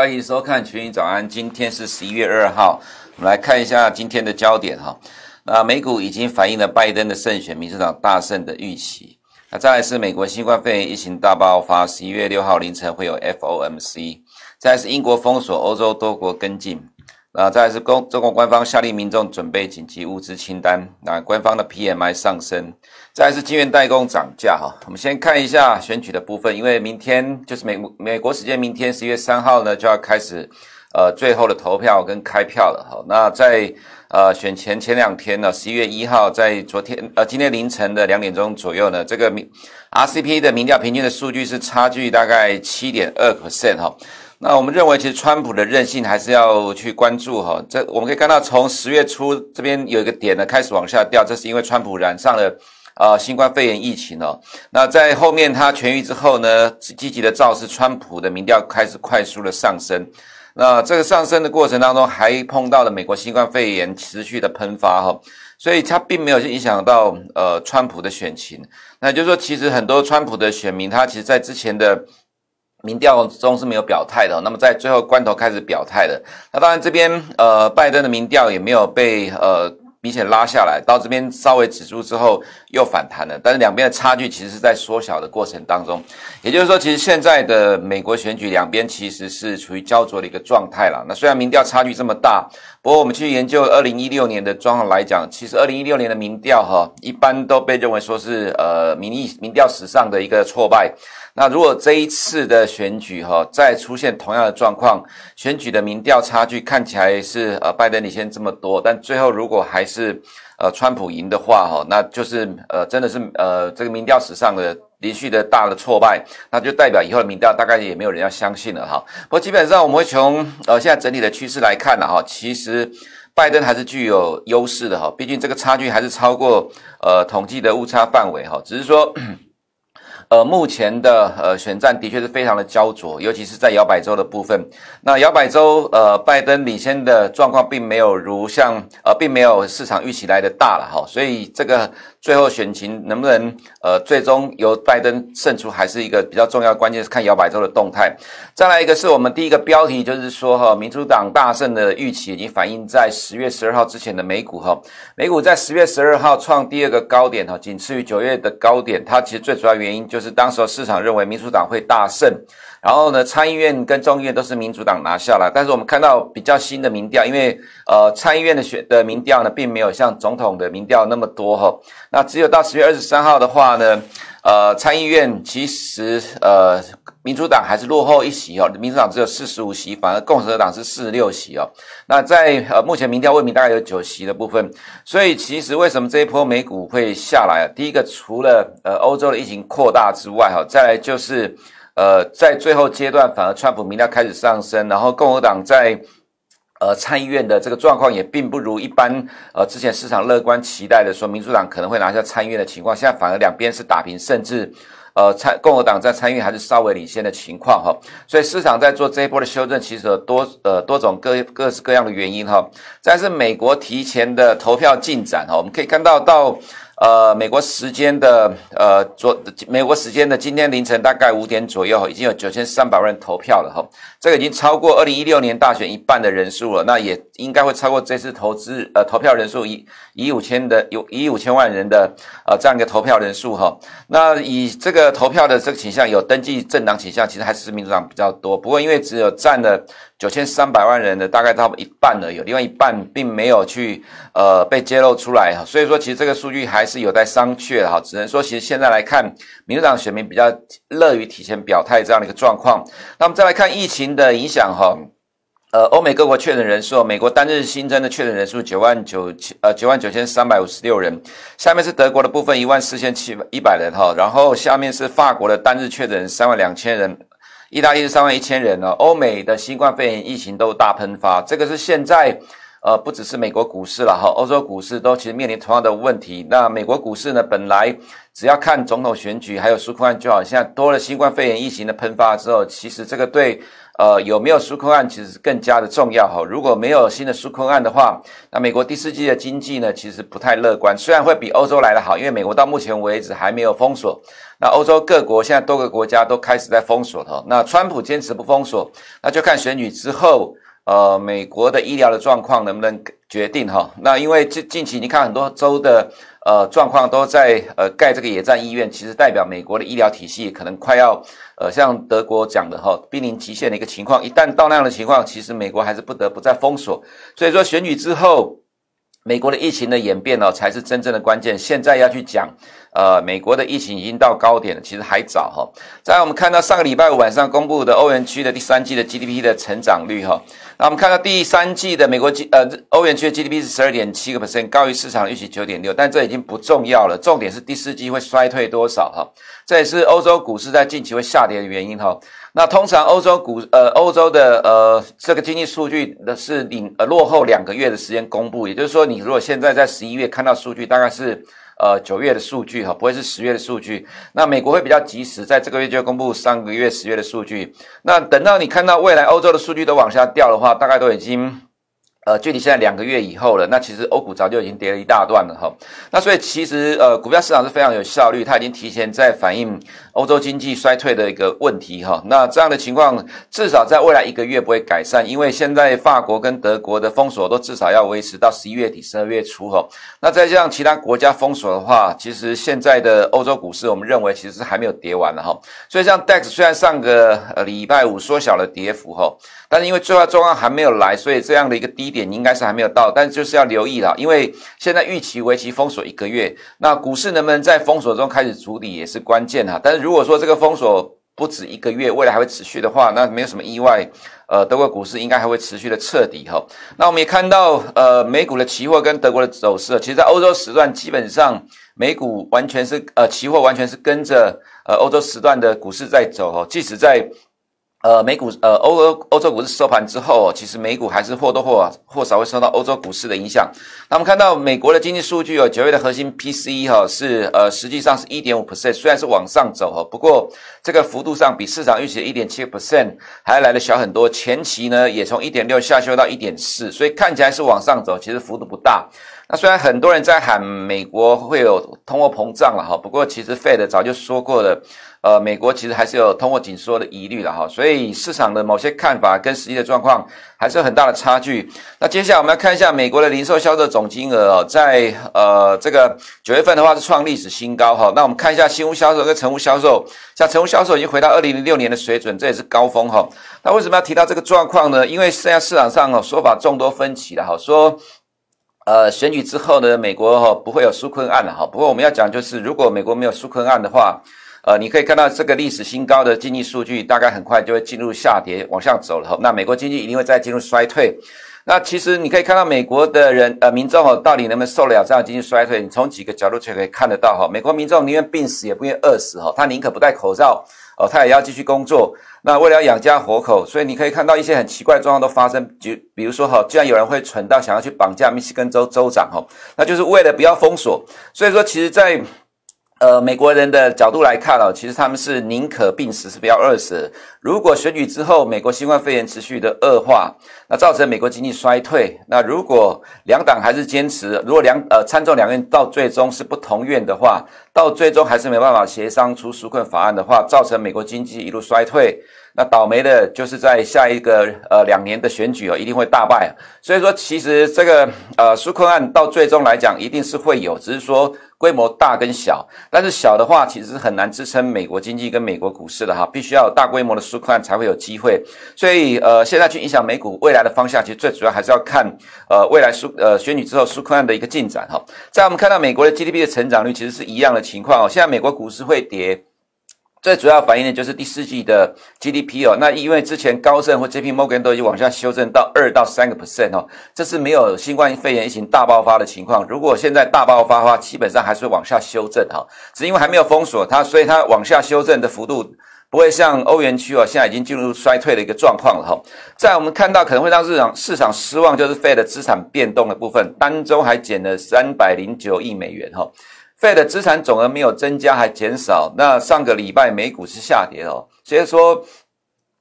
欢迎收看《群英早安》，今天是十一月二号，我们来看一下今天的焦点哈。那美股已经反映了拜登的胜选，民主党大胜的预期。那再来是美国新冠肺炎疫情大爆发，十一月六号凌晨会有 FOMC。再来是英国封锁，欧洲多国跟进。那再来是公中国官方下令民众准备紧急物资清单。那官方的 PMI 上升。再来是晶圆代工涨价哈。我们先看一下选举的部分，因为明天就是美美国时间明天十一月三号呢就要开始呃最后的投票跟开票了哈。那在呃选前前两天呢，十一月一号在昨天呃今天凌晨的两点钟左右呢，这个 RCP 的民调平均的数据是差距大概七点二 percent 哈。那我们认为，其实川普的韧性还是要去关注哈。这我们可以看到，从十月初这边有一个点呢开始往下掉，这是因为川普染上了呃新冠肺炎疫情哦。那在后面他痊愈之后呢，积极的造势，川普的民调开始快速的上升。那这个上升的过程当中，还碰到了美国新冠肺炎持续的喷发哈，所以它并没有影响到呃川普的选情。那就是说，其实很多川普的选民，他其实在之前的。民调中是没有表态的，那么在最后关头开始表态的。那当然这边呃，拜登的民调也没有被呃明显拉下来，到这边稍微止住之后又反弹了。但是两边的差距其实是在缩小的过程当中，也就是说，其实现在的美国选举两边其实是处于焦灼的一个状态了。那虽然民调差距这么大，不过我们去研究二零一六年的状况来讲，其实二零一六年的民调哈，一般都被认为说是呃民意民调史上的一个挫败。那如果这一次的选举哈，再出现同样的状况，选举的民调差距看起来是呃拜登领先这么多，但最后如果还是呃川普赢的话哈，那就是呃真的是呃这个民调史上的连续的大的挫败，那就代表以后的民调大概也没有人要相信了哈。不过基本上我们会从呃现在整体的趋势来看了哈，其实拜登还是具有优势的哈，毕竟这个差距还是超过呃统计的误差范围哈，只是说。呃，目前的呃选战的确是非常的焦灼，尤其是在摇摆州的部分。那摇摆州呃，拜登领先的状况并没有如像呃，并没有市场预期来的大了哈，所以这个。最后选情能不能呃最终由拜登胜出，还是一个比较重要关键，是看摇摆州的动态。再来一个是我们第一个标题，就是说哈，民主党大胜的预期已经反映在十月十二号之前的美股哈，美股在十月十二号创第二个高点哈，仅次于九月的高点。它其实最主要原因就是当时市场认为民主党会大胜。然后呢，参议院跟众议院都是民主党拿下了，但是我们看到比较新的民调，因为呃参议院的选的民调呢，并没有像总统的民调那么多哈。那只有到十月二十三号的话呢，呃参议院其实呃民主党还是落后一席哦，民主党只有四十五席，反而共和党是四十六席哦。那在呃目前民调未明大概有九席的部分，所以其实为什么这一波美股会下来？第一个除了呃欧洲的疫情扩大之外哈，再来就是。呃，在最后阶段，反而川普民调开始上升，然后共和党在呃参议院的这个状况也并不如一般呃之前市场乐观期待的说民主党可能会拿下参议院的情况，现在反而两边是打平，甚至呃参共和党在参议院还是稍微领先的情况哈，所以市场在做这一波的修正，其实有多呃多种各各式各样的原因哈。但是美国提前的投票进展哈，我们可以看到到。呃，美国时间的呃昨美国时间的今天凌晨大概五点左右，已经有九千三百万人投票了哈，这个已经超过二零一六年大选一半的人数了，那也应该会超过这次投资呃投票人数一一五千的有一五千万人的呃这样一个投票人数哈。那以这个投票的这个倾向，有登记政党倾向，其实还是民主党比较多，不过因为只有占了。九千三百万人的大概差不多一半而已，另外一半并没有去呃被揭露出来哈，所以说其实这个数据还是有待商榷哈，只能说其实现在来看，民主党选民比较乐于提前表态这样的一个状况。那我们再来看疫情的影响哈，呃，欧美各国确诊人数，美国单日新增的确诊人数九万九千呃九万九千三百五十六人，下面是德国的部分一万四千七百一百人哈，然后下面是法国的单日确诊三万两千人。意大利是三万一千人呢，欧美的新冠肺炎疫情都大喷发，这个是现在呃，不只是美国股市了哈，欧洲股市都其实面临同样的问题。那美国股市呢，本来只要看总统选举还有纾困案就好，像多了新冠肺炎疫情的喷发之后，其实这个对呃有没有纾困案其实更加的重要哈。如果没有新的纾困案的话，那美国第四季的经济呢，其实不太乐观。虽然会比欧洲来得好，因为美国到目前为止还没有封锁。那欧洲各国现在多个国家都开始在封锁哈。那川普坚持不封锁，那就看选举之后。呃，美国的医疗的状况能不能决定哈？那因为近近期你看很多州的呃状况都在呃盖这个野战医院，其实代表美国的医疗体系可能快要呃像德国讲的哈，濒临极限的一个情况。一旦到那样的情况，其实美国还是不得不再封锁。所以说选举之后，美国的疫情的演变呢，才是真正的关键。现在要去讲。呃，美国的疫情已经到高点，其实还早哈。再来，我们看到上个礼拜五晚上公布的欧元区的第三季的 GDP 的成长率哈。那我们看到第三季的美国 G 呃欧元区的 GDP 是十二点七个 percent，高于市场预期九点六，但这已经不重要了。重点是第四季会衰退多少哈？这也是欧洲股市在近期会下跌的原因哈。那通常欧洲股呃欧洲的呃这个经济数据的是领呃落后两个月的时间公布，也就是说，你如果现在在十一月看到数据，大概是。呃，九月的数据哈，不会是十月的数据。那美国会比较及时，在这个月就公布上个月十月的数据。那等到你看到未来欧洲的数据都往下掉的话，大概都已经。呃，距离现在两个月以后了，那其实欧股早就已经跌了一大段了哈。那所以其实呃，股票市场是非常有效率，它已经提前在反映欧洲经济衰退的一个问题哈。那这样的情况至少在未来一个月不会改善，因为现在法国跟德国的封锁都至少要维持到十一月底、十二月初哈。那再加上其他国家封锁的话，其实现在的欧洲股市我们认为其实是还没有跌完的哈。所以像 DAX 虽然上个礼拜五缩小了跌幅哈。但是因为最坏状况还没有来，所以这样的一个低点应该是还没有到。但就是要留意了，因为现在预期为期封锁一个月，那股市能不能在封锁中开始筑底也是关键哈。但是如果说这个封锁不止一个月，未来还会持续的话，那没有什么意外，呃，德国股市应该还会持续的彻底哈。那我们也看到，呃，美股的期货跟德国的走势，其实在欧洲时段基本上美股完全是呃期货完全是跟着呃欧洲时段的股市在走哈，即使在。呃，美股呃，欧欧欧洲股市收盘之后，其实美股还是或多或或少会受到欧洲股市的影响。那我们看到美国的经济数据哦，九月的核心 PCE 哈是呃，实际上是一点五 percent，虽然是往上走哈，不过这个幅度上比市场预期的一点七 percent 还要来的小很多。前期呢也从一点六下修到一点四，所以看起来是往上走，其实幅度不大。那虽然很多人在喊美国会有通货膨胀了哈，不过其实 Fed 早就说过了。呃，美国其实还是有通货紧缩的疑虑的哈，所以市场的某些看法跟实际的状况还是有很大的差距。那接下来我们要看一下美国的零售销售总金额，在呃这个九月份的话是创历史新高哈。那我们看一下新屋销售跟成屋销售，像成屋销售已经回到二零零六年的水准，这也是高峰哈。那为什么要提到这个状况呢？因为现在市场上哦说法众多分歧的哈，说呃选举之后呢，美国哈不会有纾困案了哈。不过我们要讲就是，如果美国没有纾困案的话。呃，你可以看到这个历史新高的经济数据，大概很快就会进入下跌，往上走了。那美国经济一定会再进入衰退。那其实你可以看到美国的人，呃，民众哦，到底能不能受得了这样经济衰退？你从几个角度就可以看得到哈。美国民众宁愿病死也不愿饿死哈，他宁可不戴口罩哦，他也要继续工作。那为了养家活口，所以你可以看到一些很奇怪的状况都发生，就比如说哈，居然有人会蠢到想要去绑架密西根州州长哈，那就是为了不要封锁。所以说，其实，在呃，美国人的角度来看哦，其实他们是宁可病死，是不要饿死。如果选举之后，美国新冠肺炎持续的恶化，那造成美国经济衰退，那如果两党还是坚持，如果两呃参众两院到最终是不同院的话，到最终还是没办法协商出纾困法案的话，造成美国经济一路衰退。那倒霉的就是在下一个呃两年的选举哦，一定会大败。所以说，其实这个呃纾困案到最终来讲，一定是会有，只是说规模大跟小。但是小的话，其实是很难支撑美国经济跟美国股市的哈，必须要有大规模的纾困案才会有机会。所以呃，现在去影响美股未来的方向，其实最主要还是要看呃未来纾呃选举之后纾困案的一个进展哈。在我们看到美国的 GDP 的成长率，其实是一样的情况哦。现在美国股市会跌。最主要反映的就是第四季的 GDP 哦，那因为之前高盛或 JP Morgan 都已经往下修正到二到三个 percent 哦，这是没有新冠肺炎疫情大爆发的情况。如果现在大爆发的话，基本上还是会往下修正哈，只因为还没有封锁它，所以它往下修正的幅度不会像欧元区哦，现在已经进入衰退的一个状况了哈。在我们看到可能会让市场市场失望，就是 Fed 的资产变动的部分，单周还减了三百零九亿美元哈。费的资产总额没有增加，还减少。那上个礼拜美股是下跌哦，所以说。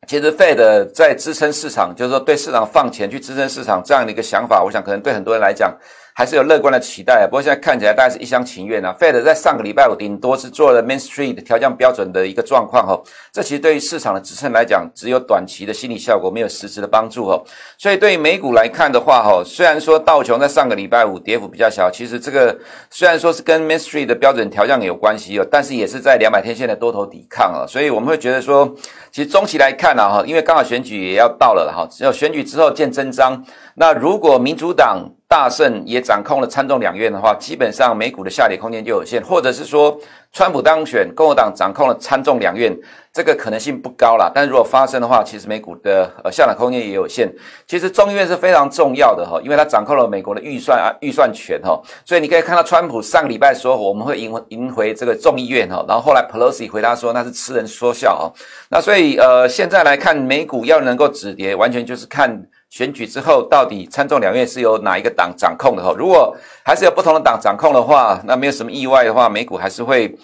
其实费的在支撑市场，就是说对市场放钱去支撑市场这样的一个想法，我想可能对很多人来讲还是有乐观的期待。不过现在看起来大概是一厢情愿啊。Fed 在上个礼拜五顶多是做了 Main Street 调降标准的一个状况哦，这其实对于市场的支撑来讲，只有短期的心理效果，没有实质的帮助哦。所以对于美股来看的话哈，虽然说道琼在上个礼拜五跌幅比较小，其实这个虽然说是跟 Main Street 的标准调降有关系哦，但是也是在两百天线的多头抵抗啊，所以我们会觉得说。其实中期来看呢，哈，因为刚好选举也要到了哈，只有选举之后见真章。那如果民主党大胜，也掌控了参众两院的话，基本上美股的下跌空间就有限，或者是说川普当选，共和党掌控了参众两院，这个可能性不高啦。但如果发生的话，其实美股的呃下跌空间也有限。其实众议院是非常重要的哈，因为它掌控了美国的预算啊预算权哈，所以你可以看到川普上个礼拜说我们会赢赢回这个众议院哈，然后后来 Pelosi 回答说那是痴人说笑啊。那所以呃现在来看美股要能够止跌，完全就是看。选举之后，到底参众两院是由哪一个党掌控的？哈，如果还是有不同的党掌控的话，那没有什么意外的话，美股还是会。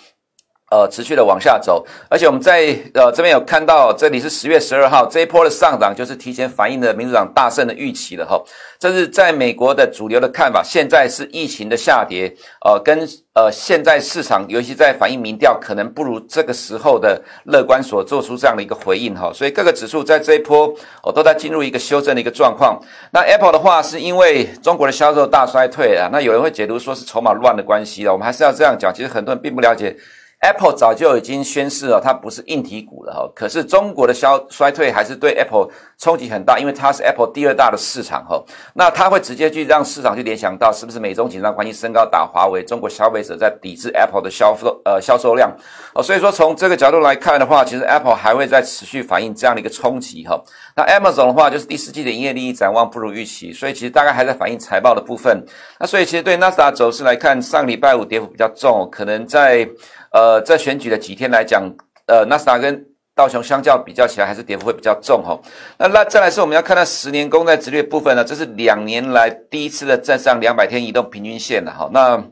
呃，持续的往下走，而且我们在呃这边有看到，这里是十月十二号这一波的上涨，就是提前反映了民主党大胜的预期了哈。这是在美国的主流的看法，现在是疫情的下跌，呃，跟呃现在市场尤其在反映民调，可能不如这个时候的乐观所做出这样的一个回应哈。所以各个指数在这一波哦都在进入一个修正的一个状况。那 Apple 的话，是因为中国的销售大衰退啊，那有人会解读说是筹码乱的关系了，我们还是要这样讲，其实很多人并不了解。Apple 早就已经宣示了，它不是硬体股了哈。可是中国的消衰退还是对 Apple 冲击很大，因为它是 Apple 第二大的市场哈。那它会直接去让市场去联想到，是不是美中紧张关系升高打华为，中国消费者在抵制 Apple 的销售呃销售量哦。所以说从这个角度来看的话，其实 Apple 还会再持续反映这样的一个冲击哈。那 Amazon 的话，就是第四季的营业利益展望不如预期，所以其实大概还在反映财报的部分。那所以其实对纳斯达走势来看，上礼拜五跌幅比较重，可能在。呃，在选举的几天来讲，呃，纳斯达跟道琼相较比较起来，还是跌幅会比较重哈。那那再来是我们要看到十年公债殖率部分呢，这是两年来第一次的站上两百天移动平均线了哈。那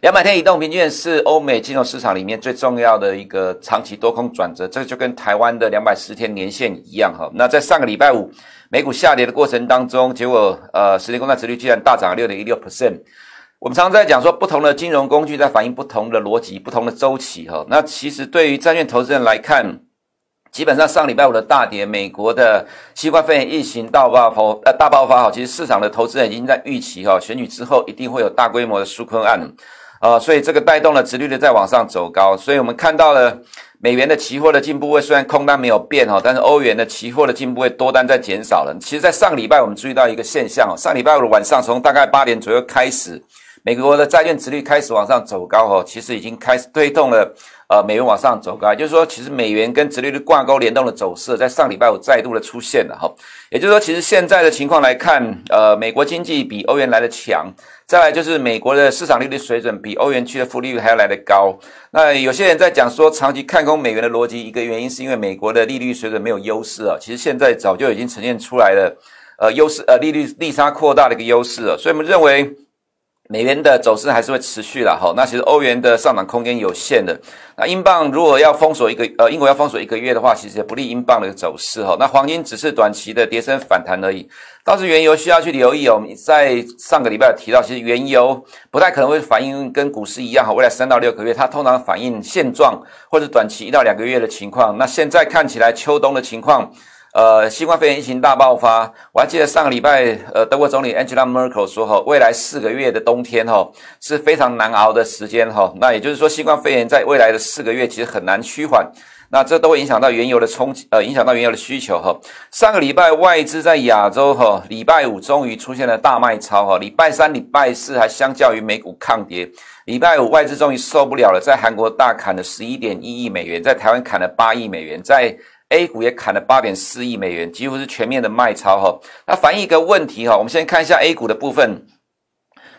两百天移动平均线是欧美金融市场里面最重要的一个长期多空转折，这就跟台湾的两百十天年线一样哈。那在上个礼拜五美股下跌的过程当中，结果呃，十年公债殖率居然大涨了六点一六 percent。我们常常在讲说，不同的金融工具在反映不同的逻辑、不同的周期哈。那其实对于债券投资人来看，基本上上礼拜五的大跌，美国的新冠肺炎疫情大爆发，呃大爆发哈，其实市场的投资人已经在预期哈，选举之后一定会有大规模的纾困案，呃，所以这个带动了殖利率在往上走高。所以我们看到了美元的期货的进步位虽然空单没有变哈，但是欧元的期货的进步位多单在减少了。其实，在上礼拜我们注意到一个现象，上礼拜五的晚上从大概八点左右开始。美国的债券殖利率开始往上走高哦，其实已经开始推动了呃美元往上走高，就是说，其实美元跟殖利率挂钩联动的走势，在上礼拜五再度的出现了哈。也就是说，其实现在的情况来看，呃，美国经济比欧元来的强，再来就是美国的市场利率水准比欧元区的负利率还要来得高。那有些人在讲说，长期看空美元的逻辑，一个原因是因为美国的利率水准没有优势啊。其实现在早就已经呈现出来了，呃，优势呃利率利差扩大的一个优势了，所以我们认为。美元的走势还是会持续的哈，那其实欧元的上涨空间有限的。那英镑如果要封锁一个呃，英国要封锁一个月的话，其实也不利英镑的走势哈。那黄金只是短期的跌升反弹而已。倒是原油需要去留意哦。我们在上个礼拜提到，其实原油不太可能会反映跟股市一样哈，未来三到六个月它通常反映现状或者短期一到两个月的情况。那现在看起来秋冬的情况。呃，新冠肺炎疫情大爆发，我还记得上个礼拜，呃，德国总理 Angela Merkel 说，哈，未来四个月的冬天，哈，是非常难熬的时间，哈。那也就是说，新冠肺炎在未来的四个月其实很难趋缓，那这都会影响到原油的冲击，呃，影响到原油的需求，哈。上个礼拜外资在亚洲，哈，礼拜五终于出现了大卖超，哈，礼拜三、礼拜四还相较于美股抗跌，礼拜五外资终于受不了了，在韩国大砍了十一点一亿美元，在台湾砍了八亿美元，在 A 股也砍了八点四亿美元，几乎是全面的卖超哈。那反映一个问题哈，我们先看一下 A 股的部分。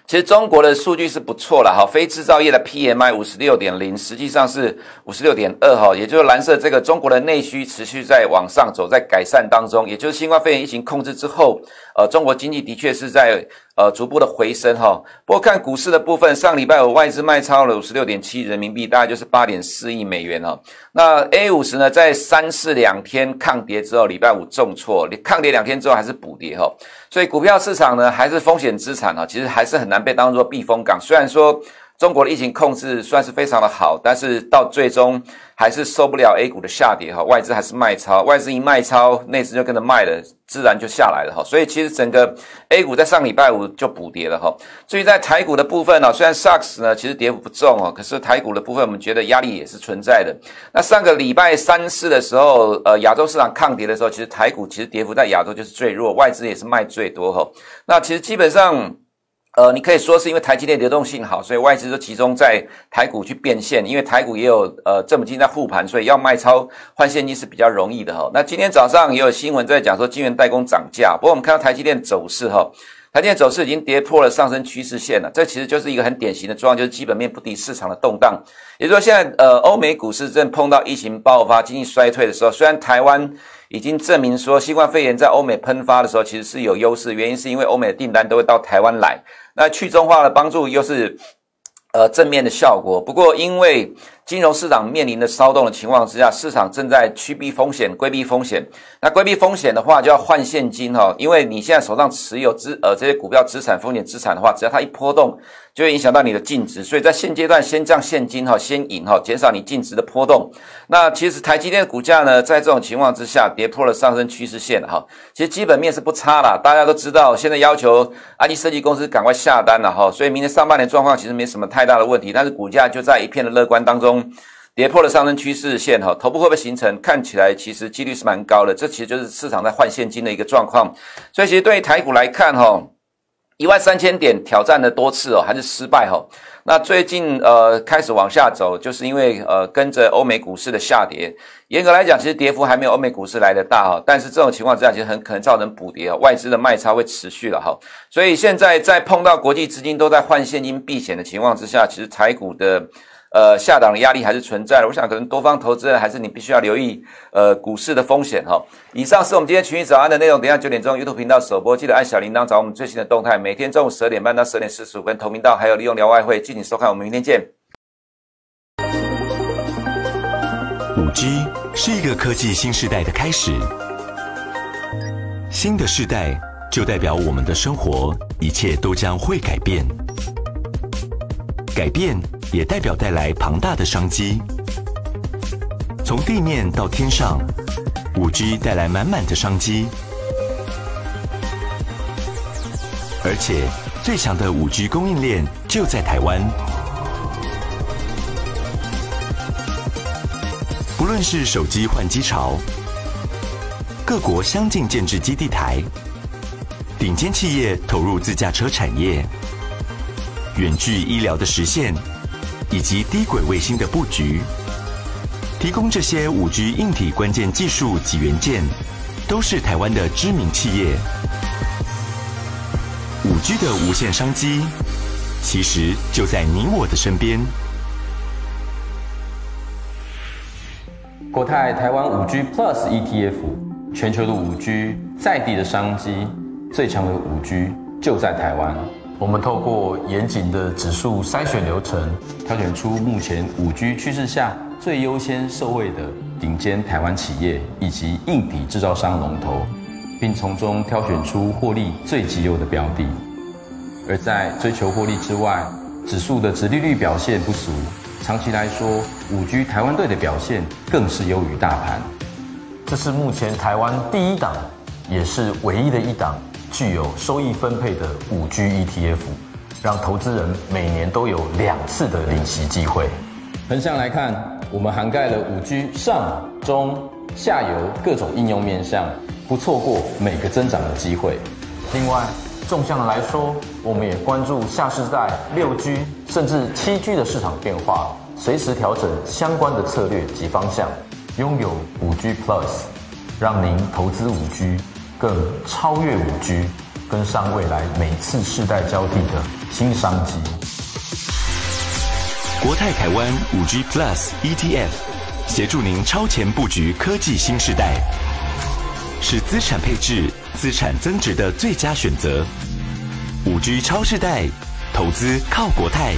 其实中国的数据是不错了哈，非制造业的 PMI 五十六点零，实际上是五十六点二哈，也就是蓝色这个中国的内需持续在往上走，在改善当中，也就是新冠肺炎疫情控制之后，呃，中国经济的确是在呃逐步的回升哈。不过看股市的部分，上礼拜五外资卖超了五十六点七人民币，大概就是八点四亿美元哈。那 A 五十呢，在三四两天抗跌之后，礼拜五重挫，抗跌两天之后还是补跌哈。所以股票市场呢，还是风险资产啊，其实还是很难被当做避风港。虽然说中国的疫情控制算是非常的好，但是到最终还是受不了 A 股的下跌哈，外资还是卖超，外资一卖超，内资就跟着卖了，自然就下来了哈。所以其实整个 A 股在上礼拜五就补跌了哈。至于在台股的部分呢，虽然 SARS 呢其实跌幅不重哦，可是台股的部分我们觉得压力也是存在的。那上个礼拜三四的时候，呃，亚洲市场抗跌的时候，其实台股其实跌幅在亚洲就是最弱，外资也是卖最多哈。那其实基本上。呃，你可以说是因为台积电流动性好，所以外资都集中在台股去变现，因为台股也有呃这么近在护盘，所以要卖超换现金是比较容易的哈。那今天早上也有新闻在讲说晶圆代工涨价，不过我们看到台积电走势哈，台积电走势已经跌破了上升趋势线了，这其实就是一个很典型的状况，就是基本面不敌市场的动荡。也就是说，现在呃欧美股市正碰到疫情爆发、经济衰退的时候，虽然台湾。已经证明说，新冠肺炎在欧美喷发的时候，其实是有优势。原因是因为欧美的订单都会到台湾来，那去中化的帮助又是呃正面的效果。不过，因为金融市场面临的骚动的情况之下，市场正在趋避风险、规避风险。那规避风险的话，就要换现金哈，因为你现在手上持有资呃这些股票资产、风险资产的话，只要它一波动。就会影响到你的净值，所以在现阶段先降现金哈，先引哈，减少你净值的波动。那其实台积电的股价呢，在这种情况之下跌破了上升趋势线哈。其实基本面是不差啦，大家都知道，现在要求 IC 设计公司赶快下单了哈，所以明年上半年状况其实没什么太大的问题。但是股价就在一片的乐观当中跌破了上升趋势线哈，头部会不会形成？看起来其实几率是蛮高的，这其实就是市场在换现金的一个状况。所以其实对于台股来看哈。一万三千点挑战了多次哦，还是失败哈。那最近呃开始往下走，就是因为呃跟着欧美股市的下跌。严格来讲，其实跌幅还没有欧美股市来得大哈。但是这种情况之下，其实很可能造成补跌啊，外资的卖超会持续了哈。所以现在在碰到国际资金都在换现金避险的情况之下，其实台股的。呃，下档的压力还是存在的。我想，可能多方投资人还是你必须要留意，呃，股市的风险哈。以上是我们今天群益早安的内容。等一下九点钟 YouTube 频道首播，记得按小铃铛找我们最新的动态。每天中午十二点半到十二点四十五分同频道，还有利用聊外汇，敬请收看。我们明天见。五 G 是一个科技新时代的开始，新的世代就代表我们的生活一切都将会改变，改变。也代表带来庞大的商机。从地面到天上，5G 带来满满的商机。而且，最强的 5G 供应链就在台湾。不论是手机换机潮，各国相继建置基地台，顶尖企业投入自驾车产业，远距医疗的实现。以及低轨卫星的布局，提供这些五 G 硬体关键技术及元件，都是台湾的知名企业。五 G 的无限商机，其实就在你我的身边。国泰台湾五 G Plus ETF，全球的五 G 在地的商机，最强的五 G 就在台湾。我们透过严谨的指数筛选流程，挑选出目前五 G 趋势下最优先受惠的顶尖台湾企业以及硬体制造商龙头，并从中挑选出获利最绩优的标的。而在追求获利之外，指数的殖利率表现不俗，长期来说，五 G 台湾队的表现更是优于大盘。这是目前台湾第一档，也是唯一的一档。具有收益分配的五 G ETF，让投资人每年都有两次的领息机会。横向来看，我们涵盖了五 G 上、中、下游各种应用面向，不错过每个增长的机会。另外，纵向来说，我们也关注下世代六 G 甚至七 G 的市场变化，随时调整相关的策略及方向。拥有五 G Plus，让您投资五 G。更超越五 G，跟上未来每次世代交替的新商机。国泰台湾五 G Plus ETF，协助您超前布局科技新时代，是资产配置、资产增值的最佳选择。五 G 超世代，投资靠国泰。